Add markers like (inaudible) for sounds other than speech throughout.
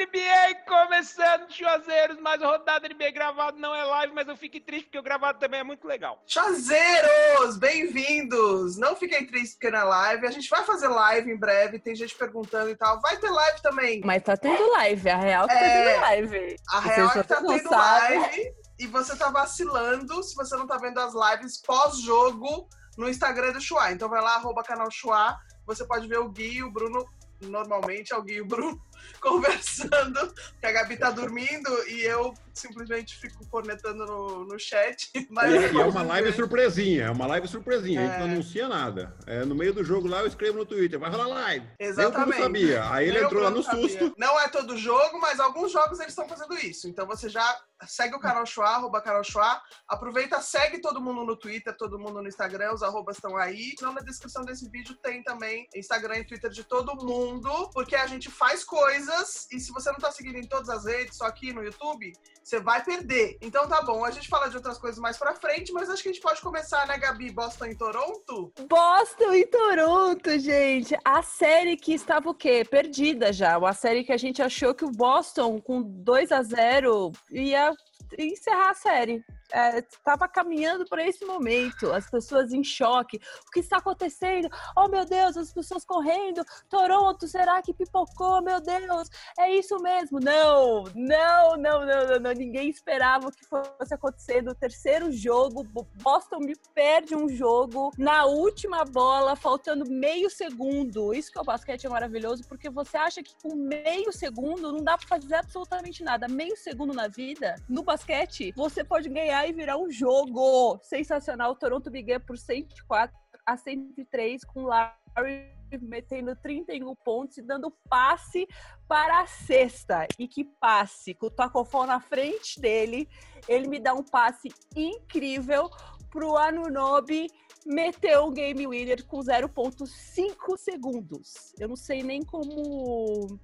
NBA começando, Chuazeiros, mais rodada NBA gravado, não é live, mas eu fico triste porque o gravado também é muito legal. Chazeiros, bem-vindos! Não fiquem tristes porque não é live, a gente vai fazer live em breve, tem gente perguntando e tal, vai ter live também. Mas tá tendo live, a real que tá É, tendo live. A Vocês real é que tá tendo sabem. live e você tá vacilando se você não tá vendo as lives pós-jogo no Instagram do Chua. Então vai lá, arroba canal Chua, você pode ver o Gui e o Bruno, normalmente é o Gui e o Bruno, (laughs) conversando, que a Gabi tá dormindo e eu simplesmente fico cornetando no, no chat. (laughs) Mas E é uma (laughs) live surpresinha, é uma live surpresinha, a gente É. não anuncia nada. É, no meio do jogo lá eu escrevo no Twitter, vai rolar live. Exatamente. Eu não sabia. Aí ele o entrou lá no sabia. susto. Não é todo jogo, mas alguns jogos eles estão fazendo isso. Então você já segue o canal Chua, arroba canal Chua. Aproveita, segue todo mundo no Twitter, todo mundo no Instagram, os arrobas estão aí. Não na descrição desse vídeo tem também Instagram e Twitter de todo mundo, porque a gente faz coisas e se você não tá seguindo em todas as redes, só aqui no YouTube, você vai perder. Então tá bom, a gente fala de outras coisas mais pra frente, mas acho que a gente pode começar, né, Gabi? Boston em Toronto? Boston e Toronto, gente. A série que estava o quê? Perdida já. Uma série que a gente achou que o Boston, com 2 a 0 ia encerrar a série. Estava caminhando para esse momento, as pessoas em choque. O que está acontecendo? Oh, meu Deus, as pessoas correndo. Toronto, será que pipocou? Meu Deus, é isso mesmo. Não, não, não, não, não, não. Ninguém esperava o que fosse acontecer no terceiro jogo. Boston me perde um jogo na última bola, faltando meio segundo. Isso que é o basquete é maravilhoso, porque você acha que com meio segundo não dá pra fazer absolutamente nada. Meio segundo na vida, no basquete, você pode ganhar e virar um jogo. Sensacional. Toronto Big por 104 a 103 com Larry metendo 31 pontos e dando passe para a sexta. E que passe! Com o Tacofon na frente dele, ele me dá um passe incrível pro Anunobi meter um game winner com 0.5 segundos. Eu não sei nem como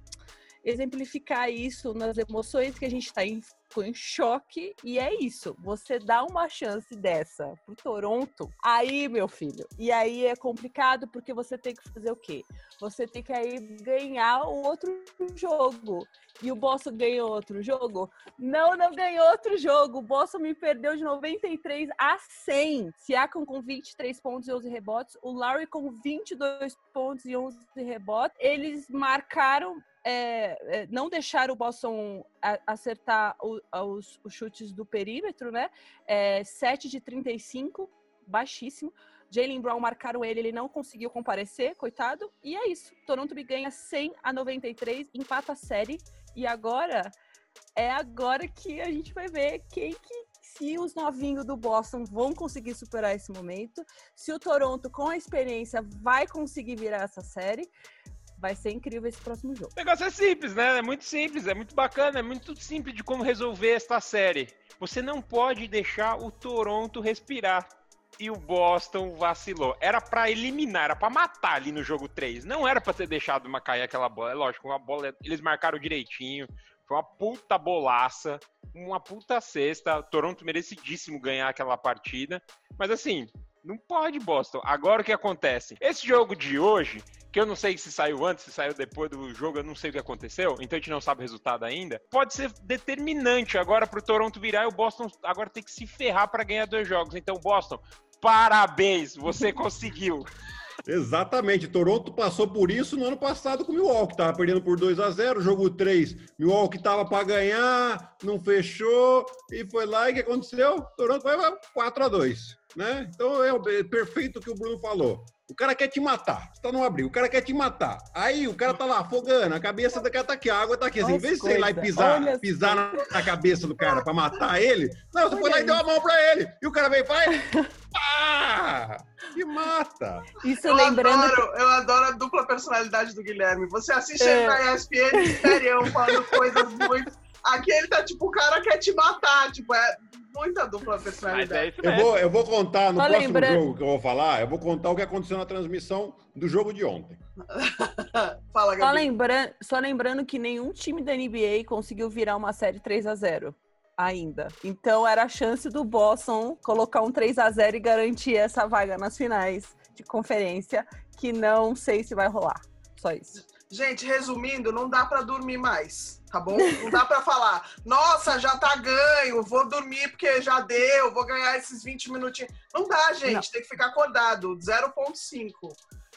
exemplificar isso nas emoções que a gente está em, em choque e é isso. Você dá uma chance dessa pro Toronto, aí, meu filho, e aí é complicado porque você tem que fazer o quê? Você tem que aí ganhar o outro jogo. E o Boston ganhou outro jogo? Não, não ganhou outro jogo. O Boston me perdeu de 93 a 100. Siakam com 23 pontos e 11 rebotes. O Larry com 22 pontos e 11 rebotes. Eles marcaram é, é, não deixaram o Boston acertar o- os, os chutes do perímetro, né? É, 7 de 35, baixíssimo. Jalen Brown marcaram ele, ele não conseguiu comparecer, coitado. E é isso. Toronto ganha 100 a 93, empata a série. E agora é agora que a gente vai ver quem que se os novinhos do Boston vão conseguir superar esse momento, se o Toronto com a experiência vai conseguir virar essa série. Vai ser incrível esse próximo jogo. O negócio é simples, né? É muito simples, é muito bacana, é muito simples de como resolver esta série. Você não pode deixar o Toronto respirar. E o Boston vacilou. Era pra eliminar, era pra matar ali no jogo 3. Não era pra ter deixado uma cair aquela bola. É lógico, uma bola, eles marcaram direitinho. Foi uma puta bolaça, uma puta cesta. Toronto merecidíssimo ganhar aquela partida. Mas assim, não pode, Boston. Agora o que acontece? Esse jogo de hoje, que eu não sei se saiu antes, se saiu depois do jogo, eu não sei o que aconteceu, então a gente não sabe o resultado ainda. Pode ser determinante agora pro Toronto virar e o Boston agora tem que se ferrar para ganhar dois jogos. Então, Boston, parabéns, você (laughs) conseguiu. Exatamente. Toronto passou por isso no ano passado com o Milwaukee. Tava perdendo por 2 a 0 jogo 3. Milwaukee tava para ganhar, não fechou e foi lá e o que aconteceu? Toronto vai 4 a 2, né? Então é é perfeito o que o Bruno falou. O cara quer te matar. Você tá no abrigo, o cara quer te matar. Aí o cara tá lá afogando, a cabeça do cara tá aqui, a água tá aqui. Assim, em Olha vez de você ir lá e pisar, olha pisar na, na cabeça do cara pra matar ele, não, você foi lá e Olha deu a mão pra ele. E o cara veio e faz. Pá! E mata. Isso Eu lembrando adoro, eu adoro a dupla personalidade do Guilherme. Você assiste É. ele na ESPN, serião, falando coisas muito. Aqui ele tá tipo, o cara quer te matar. Tipo, é muita dupla é personalidade. isso Eu vou, eu vou contar no Só próximo lembrando- jogo que eu vou falar, eu vou contar o que aconteceu na transmissão do jogo de ontem. (laughs) Fala, Só, Gabi. lembra... Só lembrando que nenhum time da NBA conseguiu virar uma série 3 a 0 ainda. Então era a chance do Boston colocar um 3 a 0 e garantir essa vaga nas finais de conferência, que não sei se vai rolar. Só isso. Gente, resumindo, não dá pra dormir mais, tá bom? Não dá pra falar, nossa, já tá ganho, vou dormir porque já deu, vou ganhar esses 20 minutinhos. Não dá, gente, Não. tem que ficar acordado, 0.5.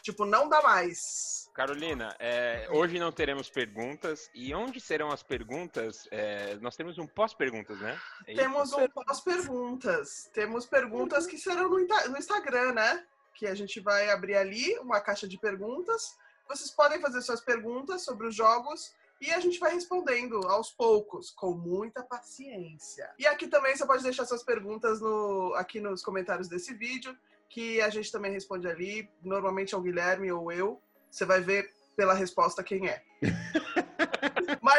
Tipo, não dá mais. Carolina, é, hoje não teremos perguntas. E onde serão as perguntas? É, nós temos um pós-perguntas, né? É? Temos um pós-perguntas. Temos perguntas que serão no, no Instagram, né? Que a gente vai abrir ali uma caixa de perguntas. Vocês podem fazer suas perguntas sobre os jogos e a gente vai respondendo aos poucos, com muita paciência. E aqui também você pode deixar suas perguntas no, aqui nos comentários desse vídeo, que a gente também responde ali. Normalmente é o Guilherme ou eu. Você vai ver pela resposta quem é. (laughs)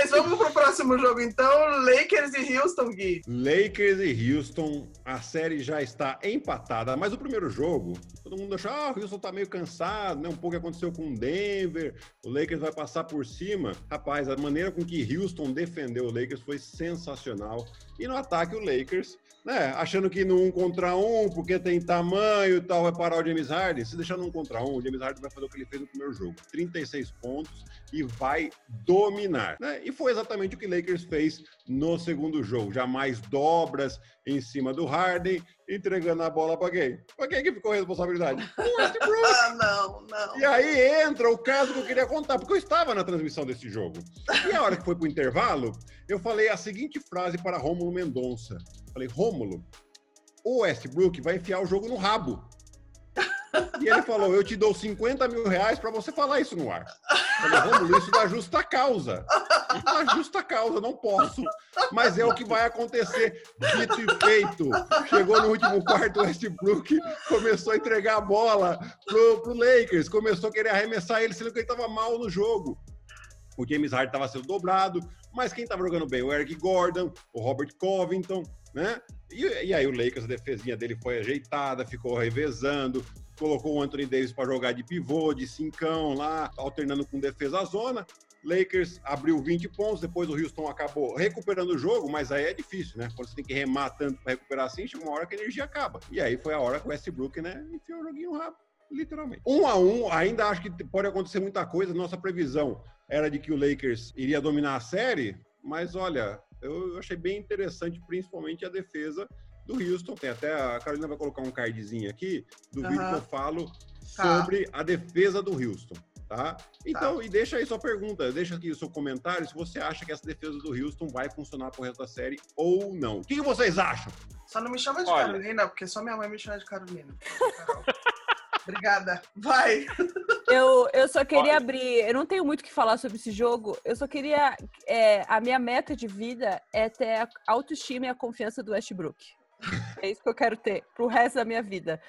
Mas vamos pro próximo jogo então. Lakers e Houston, Gui. Lakers e Houston, a série já está empatada, mas o primeiro jogo, todo mundo achou, ah, o Houston tá meio cansado, né? Um pouco aconteceu com o Denver, o Lakers vai passar por cima. Rapaz, a maneira com que Houston defendeu o Lakers foi sensacional. E no ataque, o Lakers, né, achando que no um contra um, porque tem tamanho e tal, vai parar o James Harden. Se deixar no um contra um, o James Harden vai fazer o que ele fez no primeiro jogo: 36 pontos e vai dominar. Né? E foi exatamente o que o Lakers fez no segundo jogo. Jamais dobras em cima do Harden, entregando a bola para quem? Para quem que ficou a responsabilidade? (laughs) O Westbrook. Ah, não, não. E aí entra o caso que eu queria contar, porque eu estava na transmissão desse jogo. E a hora que foi pro intervalo, eu falei a seguinte frase para Rômulo Mendonça. Falei, Rômulo, o Westbrook vai enfiar o jogo no rabo. E ele falou, eu te dou 50 mil reais para você falar isso no ar. Eu falei, Rômulo, isso da justa causa. Isso da justa causa, não posso. Mas é o que vai acontecer. Dito e feito. Chegou no último quarto, o Westbrook começou a entregar a bola pro, pro Lakers, começou a querer arremessar ele, sendo que ele estava mal no jogo. O James Harden estava sendo dobrado, mas quem estava jogando bem? O Eric Gordon, o Robert Covington, né? E, e aí o Lakers, a defesinha dele foi ajeitada, ficou revezando, colocou o Anthony Davis para jogar de pivô, de cincão lá, alternando com defesa zona. Lakers abriu 20 pontos, depois o Houston acabou recuperando o jogo, mas aí é difícil, né? Quando você tem que remar tanto para recuperar assim, chega uma hora que a energia acaba. E aí foi a hora que o Westbrook, né, enfiou o joguinho rápido, literalmente. Um a um, ainda acho que pode acontecer muita coisa. Nossa previsão era de que o Lakers iria dominar a série, mas olha, eu achei bem interessante, principalmente a defesa do Houston. Tem até a Carolina vai colocar um cardzinho aqui do vídeo que eu falo Tá. sobre a defesa do Houston. Tá? Então, e deixa aí sua pergunta, deixa aqui o seu comentário se você acha que essa defesa do Houston vai funcionar pro resto da série ou não. O que, que vocês acham? Só não me chama de Olha. Carolina, porque só minha mãe me chama de Carolina. Carol. (laughs) Obrigada. Vai. (laughs) Eu, eu só queria Olha. abrir. Eu não tenho muito o que falar sobre esse jogo. Eu só queria. é, a minha meta de vida é ter a autoestima e a confiança do Westbrook. É isso que eu quero ter pro resto da minha vida.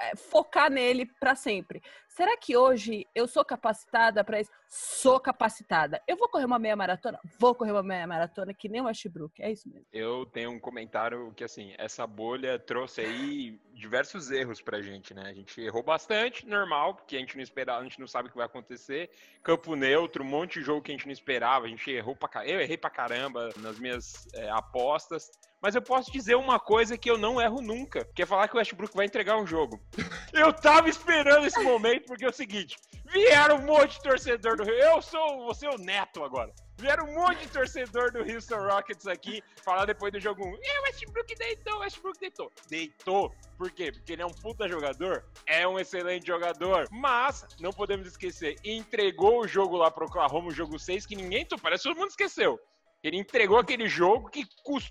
É, focar nele pra sempre. Será que hoje eu sou capacitada pra isso? Sou capacitada. Eu vou correr uma meia maratona? Vou correr uma meia maratona que nem o Westbrook. É isso mesmo. Eu tenho um comentário que, assim, essa bolha trouxe aí diversos erros pra gente, né? A gente errou bastante, normal, porque a gente não esperava, a gente não sabe o que vai acontecer. Campo neutro, um monte de jogo que a gente não esperava, a gente errou pra caramba. Eu errei pra caramba nas minhas é, apostas. Mas eu posso dizer uma coisa que eu não erro nunca, que é falar que o Westbrook vai entregar um jogo. (laughs) Eu tava esperando esse momento, porque é o seguinte, vieram um monte de torcedor do Rio. Eu sou, você é o neto agora. Vieram um monte de torcedor do Houston Rockets aqui falar depois do jogo 1. E o Westbrook deitou, o Westbrook deitou. Deitou. Por quê? Porque ele é um puta jogador, é um excelente jogador. Mas, não podemos esquecer, entregou o jogo lá pro Oklahoma, o jogo 6, que ninguém, parece que todo mundo esqueceu. Ele entregou aquele jogo que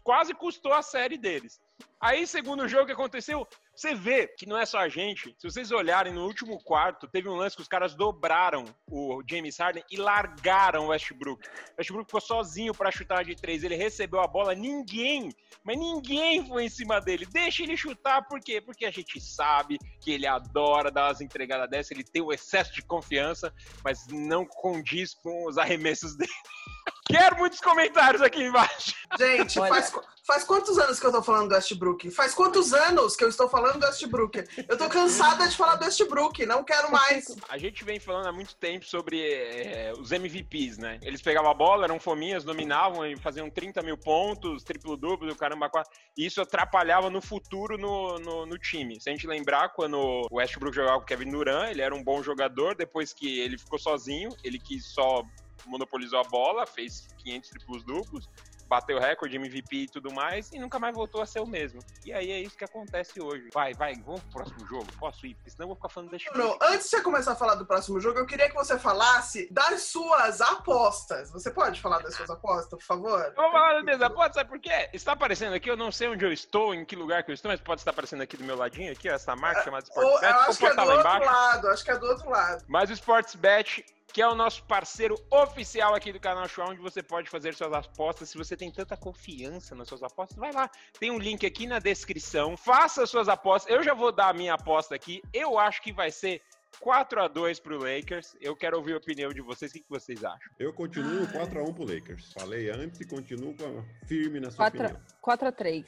quase custou a série deles. Aí, segundo jogo que aconteceu, você vê que não é só a gente. Se vocês olharem no último quarto, teve um lance que os caras dobraram o James Harden e largaram o Westbrook. O Westbrook ficou sozinho para chutar de três. Ele recebeu a bola, ninguém, mas ninguém foi em cima dele. Deixa ele chutar, por quê? Porque a gente sabe que ele adora dar as entregadas dessa, ele tem o excesso de confiança, mas não condiz com os arremessos dele. Quero muitos comentários aqui embaixo. Gente, Olha. faz, faz quantos anos que eu tô falando do Westbrook? Faz quantos anos que eu estou falando do Westbrook? Eu tô cansada de falar do Westbrook, não quero mais. (laughs) A gente vem falando há muito tempo sobre eh, os MVPs, né? Eles pegavam a bola, eram fominhas, dominavam e faziam 30 mil pontos, triplo-duplo, do caramba, quatro. E isso atrapalhava no futuro no, no, no time. Se a gente lembrar, quando o Westbrook jogava com o Kevin Durant, ele era um bom jogador, depois que ele ficou sozinho, ele quis só monopolizou a bola, fez 500 triplos duplos, bateu recorde, MVP e tudo mais, e nunca mais voltou a ser o mesmo. E aí é isso que acontece hoje. Vai, vai, vamos pro próximo jogo? Posso ir? Porque senão eu vou ficar falando da Bruno, antes de você começar a falar do próximo jogo, eu queria que você falasse das suas apostas. Você pode falar das suas apostas, por favor? Eu vou falar das minhas apostas, sabe por quê? Está aparecendo aqui, eu não sei onde eu estou, em que lugar que eu estou, mas pode estar aparecendo aqui do meu ladinho, aqui, essa marca chamada Ou, Sportsbet. eu Vou acho que é do outro embaixo. lado, acho que é do outro lado. Mas o Sportsbet, que é o nosso parceiro oficial aqui do canal Show, onde você pode fazer suas apostas. Se você tem tanta confiança nas suas apostas, vai lá. Tem um link aqui na descrição. Faça suas apostas. Eu já vou dar a minha aposta aqui. Eu acho que vai ser 4 a 2 pro Lakers. Eu quero ouvir a opinião de vocês. O que que vocês acham? Eu continuo 4x1 pro Lakers. Falei antes e continuo com a- firme nessa 4 opinião. 4 a 3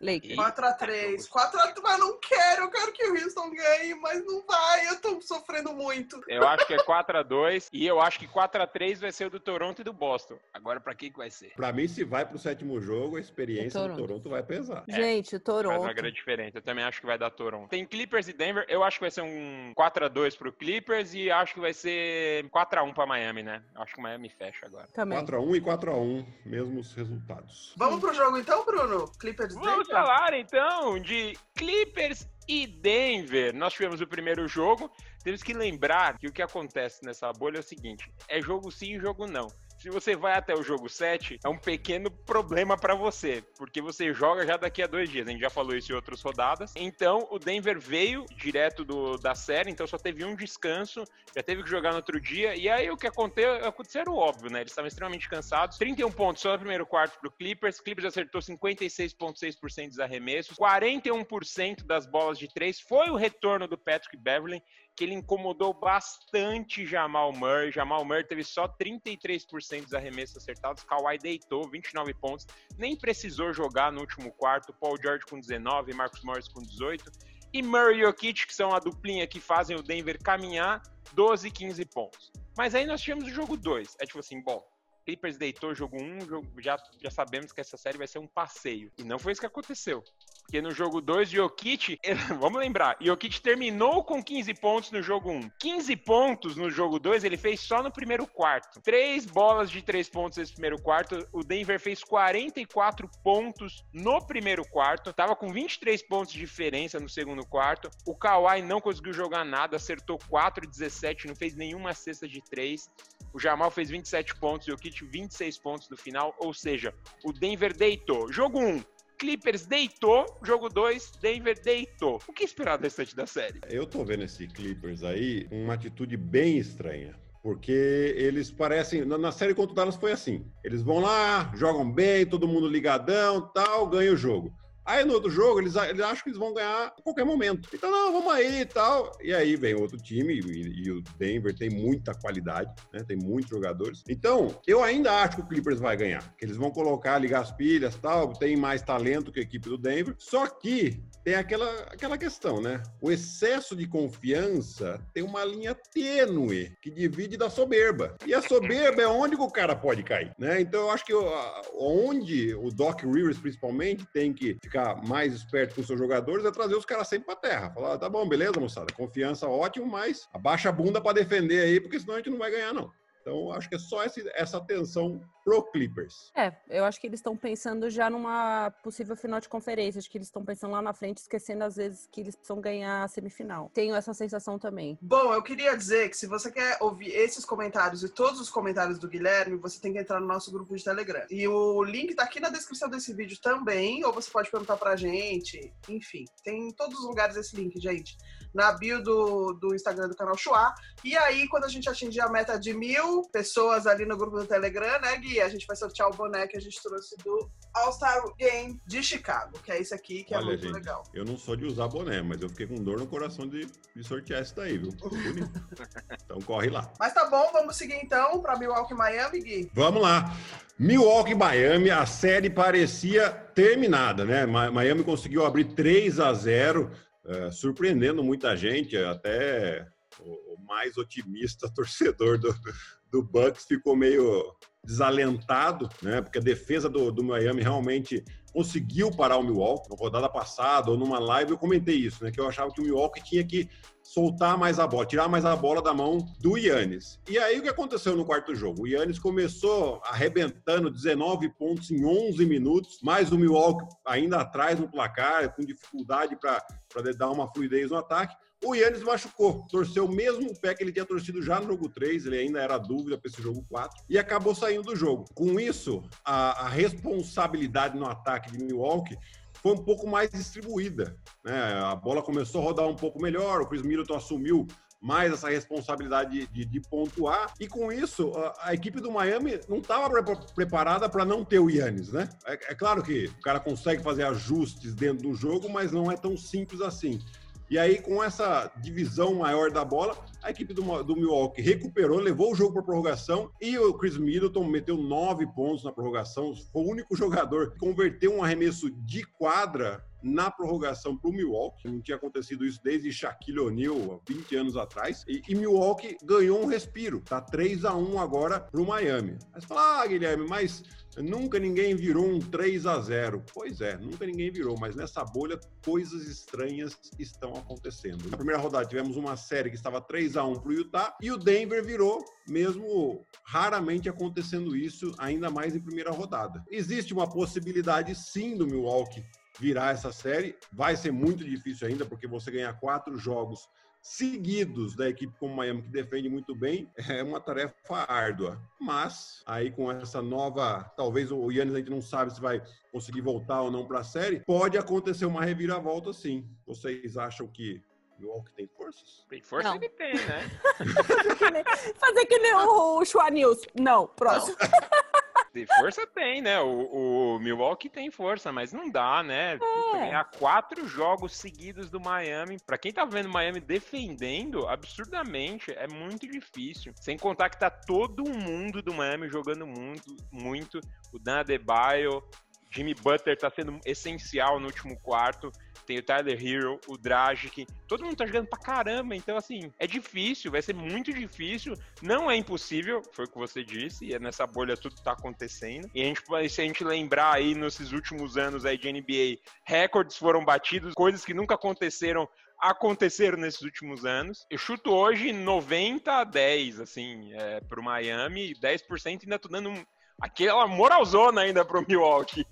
Lakers. E- 4x3. 4x3, mas não quero. Eu quero que o Houston ganhe, mas não vai. Eu tô sofrendo muito. Eu acho que é 4 a 2 e eu acho que 4 a 3 vai ser o do Toronto e do Boston. Agora, pra quem que vai ser? Pra mim, se vai pro sétimo jogo, a experiência É do Toronto. Toronto vai pesar. Gente, Faz Toronto. uma grande diferença. Eu também acho que vai dar Toronto. Tem Clippers e Denver. Eu acho que vai ser um 4 a 2 pro Clippers e acho que vai ser 4 a 1 pra Miami, né? Acho que o Miami fecha agora. Também. 4x1 e 4x1, mesmos resultados. Vamos pro jogo então, Bruno? Clippers Vamos Denver? Falar então de Clippers e Denver. Nós tivemos o primeiro jogo. Temos que lembrar que o que acontece nessa bolha é o seguinte: é jogo sim jogo não. Se você vai até o jogo 7, é um pequeno problema pra você, porque você joga já daqui a dois dias. A gente já falou isso em outras rodadas. Então, o Denver veio direto do, da série, então só teve um descanso, já teve que jogar no outro dia. E aí o que aconteceu, aconteceu era o óbvio, né? Eles estavam extremamente cansados. 31 pontos só no primeiro quarto pro Clippers. Clippers acertou 56,6% dos arremessos. 41% das bolas de três. Foi o retorno do Patrick Beverly, que ele incomodou bastante Jamal Murray. Jamal Murray teve só 33% dos arremessos acertados. Kawhi deitou 29 pontos. Nem precisou jogar no último quarto. Paul George com 19, Marcus Morris com 18. E Murray e Jokic, que são a duplinha que fazem o Denver caminhar, 12 15 pontos. Mas aí nós tivemos o jogo 2. É tipo assim, bom, Clippers deitou jogo 1, um, já, já sabemos que essa série vai ser um passeio. E não foi isso que aconteceu. Porque no jogo 2, Jokic, (laughs) vamos lembrar, Jokic terminou com 15 pontos no jogo 1. Um. 15 pontos no jogo 2 ele fez só no primeiro quarto. Três bolas de três pontos nesse primeiro quarto. O Denver fez 44 pontos no primeiro quarto. Tava com 23 pontos de diferença no segundo quarto. O Kawhi não conseguiu jogar nada, acertou 4 17, não fez nenhuma cesta de 3. O Jamal fez 27 pontos e o Kit 26 pontos no final, ou seja, o Denver deitou. Jogo 1, Clippers deitou. Jogo 2, Denver deitou. O que esperar do restante da série? Eu tô vendo esse Clippers aí uma atitude bem estranha. Porque eles parecem. Na série contra o Dallas foi assim. Eles vão lá, jogam bem, todo mundo ligadão, tal, ganha o jogo. Aí no outro jogo, eles, eles acham que eles vão ganhar a qualquer momento. Então, não, vamos aí e tal. E aí vem outro time, e, e o Denver tem muita qualidade, né? Tem muitos jogadores. Então, eu ainda acho que o Clippers vai ganhar. Que eles vão colocar, ligar as pilhas tal, tem mais talento que a equipe do Denver. Só que tem aquela, aquela questão, né? O excesso de confiança tem uma linha tênue que divide da soberba. E a soberba é onde o cara pode cair, né? Então eu acho que onde o Doc Rivers, principalmente, tem que ficar mais esperto com seus jogadores é trazer os caras sempre pra terra. Falar, tá bom, beleza, moçada, confiança ótimo, mas abaixa a bunda pra defender aí, porque senão a gente não vai ganhar, não. Então, acho que é só esse- essa atenção pro Clippers. É, eu acho que eles estão pensando já numa possível final de conferência. Acho que eles estão pensando lá na frente, esquecendo às vezes que eles precisam ganhar a semifinal. Tenho essa sensação também. Bom, eu queria dizer que se você quer ouvir esses comentários e todos os comentários do Guilherme, você tem que entrar no nosso grupo de Telegram. E o link tá aqui na descrição desse vídeo também, ou você pode perguntar pra gente. Enfim, tem em todos os lugares esse link, gente. Na bio do, do Instagram do canal Chua. E aí, quando a gente atingir a meta de mil pessoas ali no grupo do Telegram, né, Gui? A gente vai sortear o boné que a gente trouxe do All-Star Game de Chicago, que é esse aqui, que é Olha, muito gente, legal. eu não sou de usar boné, mas eu fiquei com dor no coração de, de sortear esse daí, viu? Bonito. (laughs) então corre lá. Mas tá bom, vamos seguir então pra Milwaukee Miami, Gui. Vamos lá. Milwaukee e Miami, a série parecia terminada, né? Mi- Miami conseguiu abrir 3 a 0, eh, surpreendendo muita gente, até o, o mais otimista (laughs) torcedor do, do Bucks ficou meio desalentado, né? Porque a defesa do, do Miami realmente conseguiu parar o Milwaukee. Na rodada passada ou numa live eu comentei isso, né? Que eu achava que o Milwaukee tinha que soltar mais a bola, tirar mais a bola da mão do Yannis. E aí o que aconteceu no quarto jogo? O Yannis começou arrebentando 19 pontos em 11 minutos, mais o Milwaukee ainda atrás no placar, com dificuldade para dar uma fluidez no ataque. O Yannis machucou, torceu o mesmo pé que ele tinha torcido já no jogo 3, ele ainda era dúvida para esse jogo 4, e acabou saindo do jogo. Com isso, a, a responsabilidade no ataque de Milwaukee foi um pouco mais distribuída. Né? A bola começou a rodar um pouco melhor, o Chris Middleton assumiu mais essa responsabilidade de, de, de pontuar. E com isso, a, a equipe do Miami não estava pre preparada para não ter o Yannis, né? É, é, claro que o cara consegue fazer ajustes dentro do jogo, mas não é tão simples assim. E aí, com essa divisão maior da bola, a equipe do, do Milwaukee recuperou, levou o jogo para prorrogação e o Chris Middleton meteu nove pontos na prorrogação. Foi o único jogador que converteu um arremesso de quadra na prorrogação para o Milwaukee. Não tinha acontecido isso desde Shaquille O'Neal, 20 anos atrás. E, e, Milwaukee ganhou um respiro. Tá 3 a 1 agora para o Miami. Mas fala, ah, Guilherme, mas nunca ninguém virou um 3 a 0 Pois é, nunca ninguém virou, mas nessa bolha coisas estranhas estão acontecendo. Na primeira rodada tivemos uma série que estava 3 a 1 para o Utah e o Denver virou, mesmo raramente acontecendo isso, ainda mais em primeira rodada. Existe uma possibilidade sim do Milwaukee virar essa série. Vai ser muito difícil ainda, porque você ganhar quatro jogos seguidos da equipe como Miami, que defende muito bem, é uma tarefa árdua. Mas, aí com essa nova. Talvez o Yannis a gente não sabe se vai conseguir voltar ou não para a série. Pode acontecer uma reviravolta, sim. Vocês acham que Milwaukee tem forças? Tem força Não. ele tem, né? (laughs) Fazer que nem o, o Chua News. Não, próximo. De força tem, né? O, o Milwaukee tem força, mas não dá, né? Ganhar quatro jogos seguidos do Miami. Pra quem tá vendo Miami defendendo, absurdamente, é muito difícil. Sem contar que tá todo mundo do Miami jogando muito, muito. O Dan Adebayo, Jimmy Butler tá sendo essencial no último quarto. Tem o Tyler Hero, o Dragic. Todo mundo tá jogando pra caramba. Então, assim, é difícil, vai ser muito difícil. Não é impossível, foi o que você disse. E é nessa bolha tudo tá acontecendo. E a gente, se a gente lembrar aí, nesses últimos anos aí de NBA, recordes foram batidos, coisas que nunca aconteceram aconteceram nesses últimos anos. Eu chuto hoje 90 a 10, assim, é, pro Miami, 10% ainda tô dando um, aquela moralzona ainda pro Milwaukee.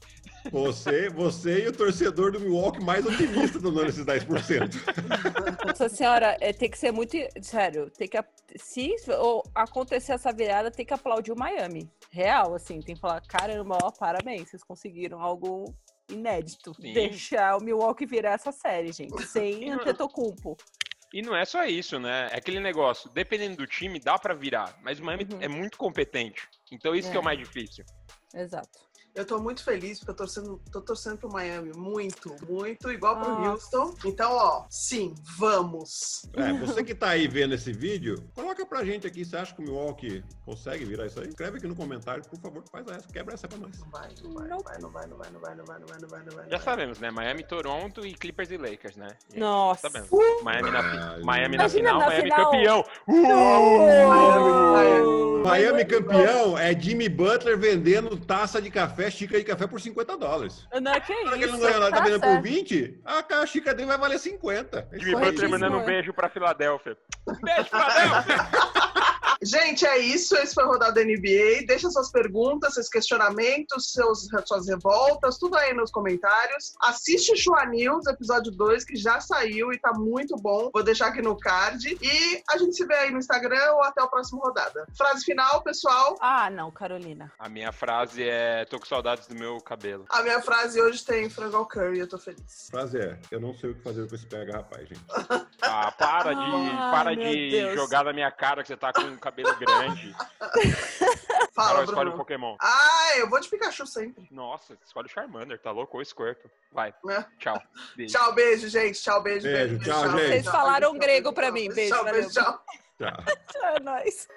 Você, você e o torcedor do Milwaukee mais otimista estão dando esses 10%. Nossa senhora, é, tem que ser muito. Sério, tem que. Se ou acontecer essa virada, tem que aplaudir o Miami. Real, assim, tem que falar: caramba, ó, parabéns, vocês conseguiram algo inédito. Sim. Deixar o Milwaukee virar essa série, gente. (laughs) Sem não- Antetokounmpo. E não é só isso, né? É aquele negócio, dependendo do time, dá pra virar, mas o Miami Uhum. é muito competente. Então isso que é o É. mais difícil. Exato. Eu tô muito feliz porque eu tô torcendo, tô torcendo pro Miami. Muito, muito, igual pro Nossa. Houston. Então, ó, sim, vamos. É, você que tá aí vendo esse vídeo, coloca pra gente aqui, você acha que o Milwaukee consegue virar isso aí? Escreve aqui no comentário, por favor, faz essa, quebra essa pra nós. Não vai, não vai, não vai, não vai, não vai, não vai, não vai, não vai, não vai, não vai. Já sabemos, né? Miami, Toronto e Clippers e Lakers, né? Nossa. Sabemos. Miami na, Ah, Miami na Imagina final, na Miami final. campeão. Miami, Miami campeão é Jimmy Butler vendendo taça de café, xícara de café por 50 dólares. Não é que Será que ele isso. não ganhou nada, tá vendendo por certo. 20? A ca- xícara dele vai valer 50. Jimmy Butler mandando um é. beijo pra Filadélfia. Beijo, Filadélfia! (laughs) Gente, é isso. Esse foi o Rodada NBA. Deixa suas perguntas, seus questionamentos, seus, suas revoltas, tudo aí nos comentários. Assiste Chua News, episódio 2, que já saiu e tá muito bom. Vou deixar aqui no card. E a gente se vê aí no Instagram ou até o próximo Rodada. Frase final, pessoal. Ah, não, Carolina. A minha frase é: tô com saudades do meu cabelo. A minha frase hoje tem frango ao curry, eu tô feliz. Frase é, eu não sei o que fazer com esse PH, rapaz, gente. Ah, para (laughs) de, para de jogar na minha cara que você tá com um cabelo grande. (laughs) Fala, Carol escolhe um. Pokémon. Ah, eu vou de Pikachu sempre. Nossa, escolhe o Charmander, tá louco? Ou Squirtle. Vai, né? tchau. Beijo. (laughs) Tchau, beijo, gente. Tchau, beijo, Beijo, beijo. tchau, gente. Vocês falaram grego pra mim. Beijo, Tchau, beijo, tchau. (laughs) Tchau. É nóis.